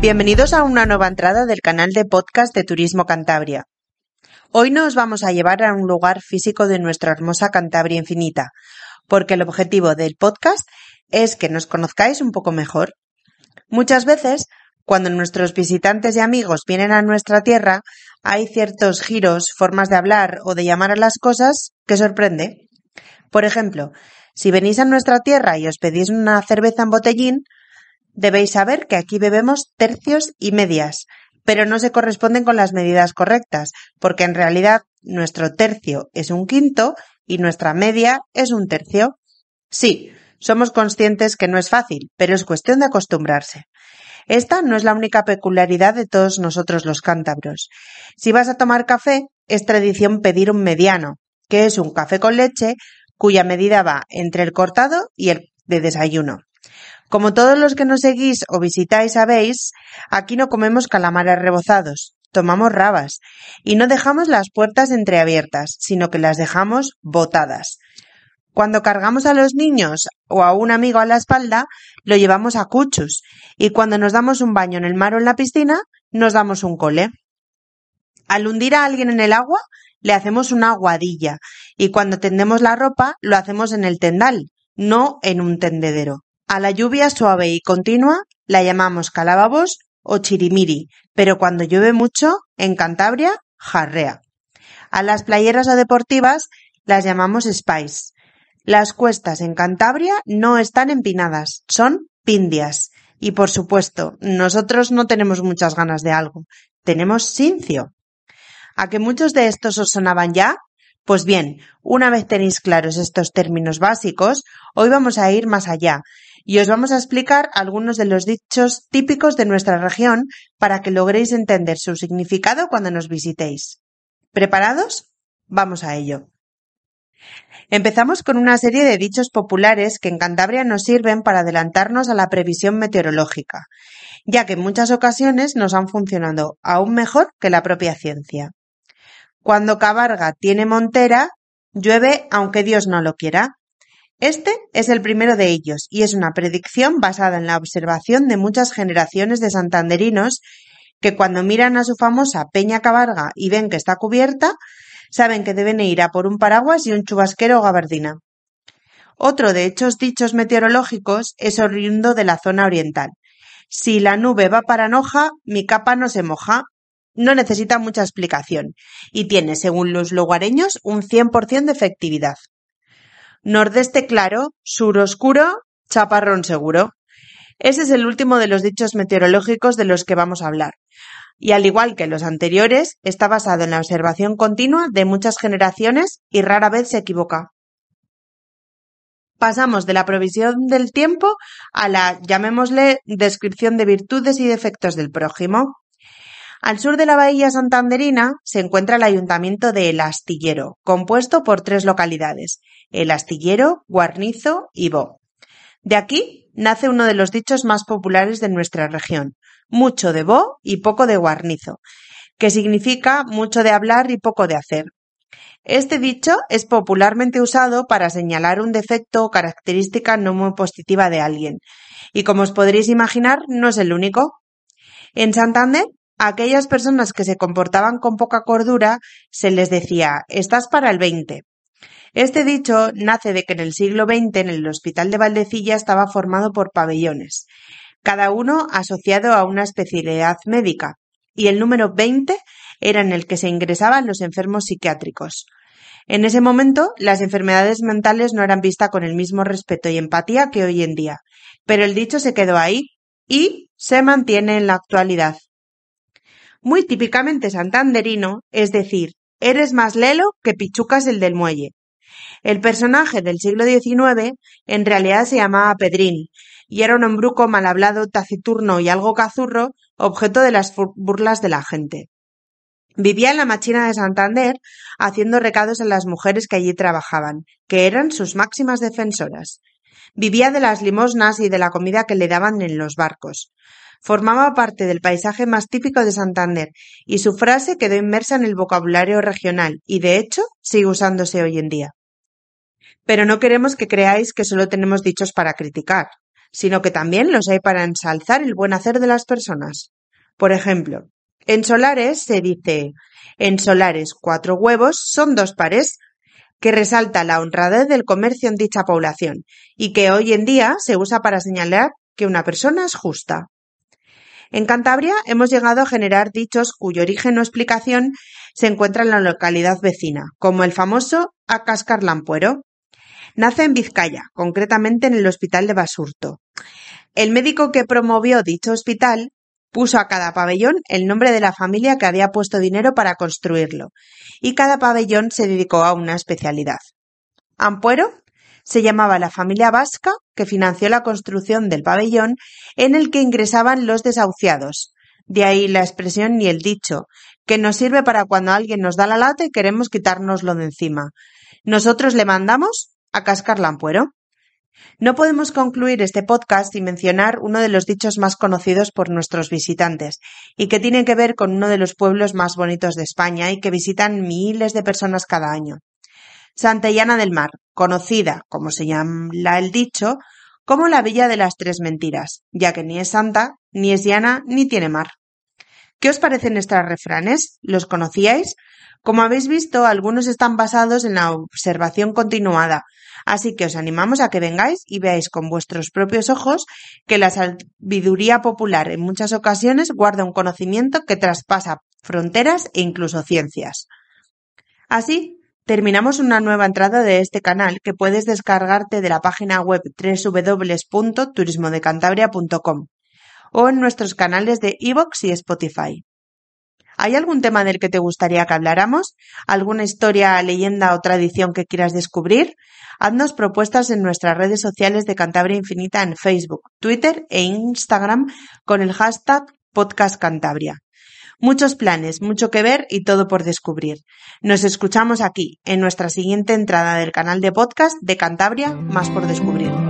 Bienvenidos a una nueva entrada del canal de podcast de Turismo Cantabria. Hoy nos vamos a llevar a un lugar físico de nuestra hermosa Cantabria infinita, porque el objetivo del podcast es que nos conozcáis un poco mejor. Muchas veces, cuando nuestros visitantes y amigos vienen a nuestra tierra, hay ciertos giros, formas de hablar o de llamar a las cosas que sorprende. Por ejemplo, si venís a nuestra tierra y os pedís una cerveza en botellín, debéis saber que aquí bebemos tercios y medias, pero no se corresponden con las medidas correctas, porque en realidad nuestro tercio es un quinto y nuestra media es un tercio. Sí, somos conscientes que no es fácil, pero es cuestión de acostumbrarse. Esta no es la única peculiaridad de todos nosotros los cántabros. Si vas a tomar café, es tradición pedir un mediano, que es un café con leche cuya medida va entre el cortado y el de desayuno. Como todos los que nos seguís o visitáis sabéis, aquí no comemos calamares rebozados, tomamos rabas y no dejamos las puertas entreabiertas, sino que las dejamos botadas. Cuando cargamos a los niños o a un amigo a la espalda, lo llevamos a cuchus y cuando nos damos un baño en el mar o en la piscina, nos damos un cole. Al hundir a alguien en el agua, le hacemos una aguadilla y cuando tendemos la ropa lo hacemos en el tendal, no en un tendedero. A la lluvia suave y continua la llamamos calababos o chirimiri, pero cuando llueve mucho, en Cantabria, jarrea. A las playeras o deportivas las llamamos spice. Las cuestas en Cantabria no están empinadas, son pindias. Y por supuesto, nosotros no tenemos muchas ganas de algo, tenemos sincio. ¿A que muchos de estos os sonaban ya? Pues bien, una vez tenéis claros estos términos básicos, hoy vamos a ir más allá y os vamos a explicar algunos de los dichos típicos de nuestra región para que logréis entender su significado cuando nos visitéis. ¿Preparados? Vamos a ello. Empezamos con una serie de dichos populares que en Cantabria nos sirven para adelantarnos a la previsión meteorológica, ya que en muchas ocasiones nos han funcionado aún mejor que la propia ciencia. Cuando Cabarga tiene montera, llueve aunque Dios no lo quiera. Este es el primero de ellos y es una predicción basada en la observación de muchas generaciones de santanderinos que cuando miran a su famosa Peña Cabarga y ven que está cubierta, saben que deben ir a por un paraguas y un chubasquero o gabardina. Otro de hechos dichos meteorológicos es oriundo de la zona oriental. Si la nube va para Noja, mi capa no se moja, no necesita mucha explicación y tiene, según los lugareños, un 100% de efectividad. Nordeste claro, sur oscuro, chaparrón seguro. Ese es el último de los dichos meteorológicos de los que vamos a hablar. Y al igual que los anteriores, está basado en la observación continua de muchas generaciones y rara vez se equivoca. Pasamos de la provisión del tiempo a la, llamémosle, descripción de virtudes y defectos del prójimo. Al sur de la bahía santanderina se encuentra el ayuntamiento de El Astillero, compuesto por tres localidades, El Astillero, Guarnizo y Bo. De aquí nace uno de los dichos más populares de nuestra región, mucho de Bo y poco de Guarnizo, que significa mucho de hablar y poco de hacer. Este dicho es popularmente usado para señalar un defecto o característica no muy positiva de alguien, y como os podréis imaginar, no es el único. En Santander aquellas personas que se comportaban con poca cordura se les decía estás para el veinte. Este dicho nace de que en el siglo XX en el Hospital de Valdecilla estaba formado por pabellones, cada uno asociado a una especialidad médica, y el número 20 era en el que se ingresaban los enfermos psiquiátricos. En ese momento, las enfermedades mentales no eran vistas con el mismo respeto y empatía que hoy en día, pero el dicho se quedó ahí y se mantiene en la actualidad muy típicamente santanderino, es decir, eres más lelo que Pichucas el del muelle. El personaje del siglo XIX en realidad se llamaba Pedrín y era un hombruco mal hablado, taciturno y algo cazurro, objeto de las burlas de la gente. Vivía en la machina de Santander haciendo recados a las mujeres que allí trabajaban, que eran sus máximas defensoras. Vivía de las limosnas y de la comida que le daban en los barcos. Formaba parte del paisaje más típico de Santander y su frase quedó inmersa en el vocabulario regional y, de hecho, sigue usándose hoy en día. Pero no queremos que creáis que solo tenemos dichos para criticar. sino que también los hay para ensalzar el buen hacer de las personas. Por ejemplo, en Solares se dice en Solares cuatro huevos son dos pares, que resalta la honradez del comercio en dicha población y que hoy en día se usa para señalar que una persona es justa. En Cantabria hemos llegado a generar dichos cuyo origen o explicación se encuentra en la localidad vecina, como el famoso Acascar Lampuero. Nace en Vizcaya, concretamente en el Hospital de Basurto. El médico que promovió dicho hospital puso a cada pabellón el nombre de la familia que había puesto dinero para construirlo, y cada pabellón se dedicó a una especialidad. Ampuero se llamaba la familia vasca que financió la construcción del pabellón en el que ingresaban los desahuciados. De ahí la expresión y el dicho, que nos sirve para cuando alguien nos da la lata y queremos quitárnoslo de encima. Nosotros le mandamos a cascar lampuero. No podemos concluir este podcast sin mencionar uno de los dichos más conocidos por nuestros visitantes y que tiene que ver con uno de los pueblos más bonitos de España y que visitan miles de personas cada año. Santellana del Mar, conocida, como se llama el dicho, como la Villa de las Tres Mentiras, ya que ni es santa, ni es llana, ni tiene mar. ¿Qué os parecen estos refranes? ¿Los conocíais? Como habéis visto, algunos están basados en la observación continuada, así que os animamos a que vengáis y veáis con vuestros propios ojos que la sabiduría popular en muchas ocasiones guarda un conocimiento que traspasa fronteras e incluso ciencias. Así, Terminamos una nueva entrada de este canal que puedes descargarte de la página web www.turismodecantabria.com o en nuestros canales de iVoox y Spotify. ¿Hay algún tema del que te gustaría que habláramos? ¿Alguna historia, leyenda o tradición que quieras descubrir? Haznos propuestas en nuestras redes sociales de Cantabria Infinita en Facebook, Twitter e Instagram con el hashtag Podcast Cantabria. Muchos planes, mucho que ver y todo por descubrir. Nos escuchamos aquí, en nuestra siguiente entrada del canal de podcast de Cantabria, más por descubrir.